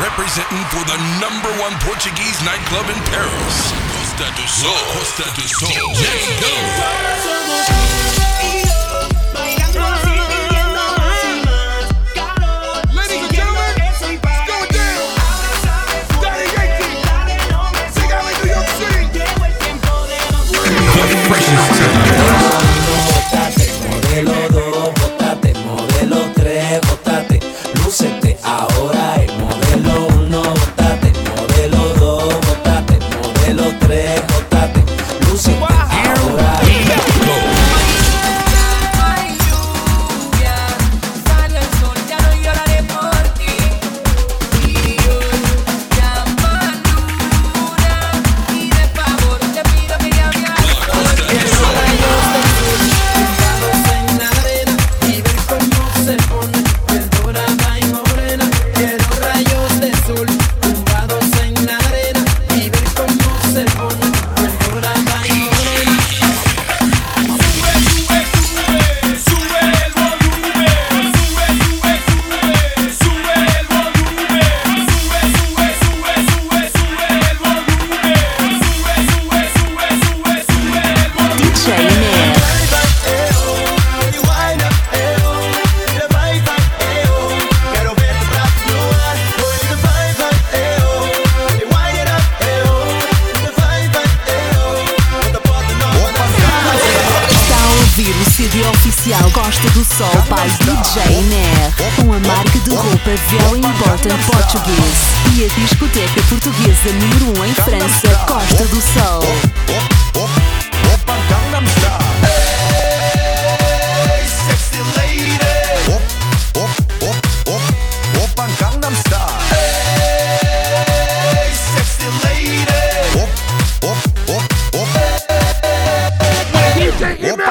representing for the number one Portuguese nightclub in Paris. Costa do Sol. Costa do Sol. DJ Go. Ladies o CD oficial Costa do Sol by DJ Nair, com a marca de roupa Very Important Portuguese e a discoteca portuguesa número 1 um em França, Costa do Sol. DJ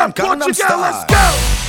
Himir, Portugal, let's go.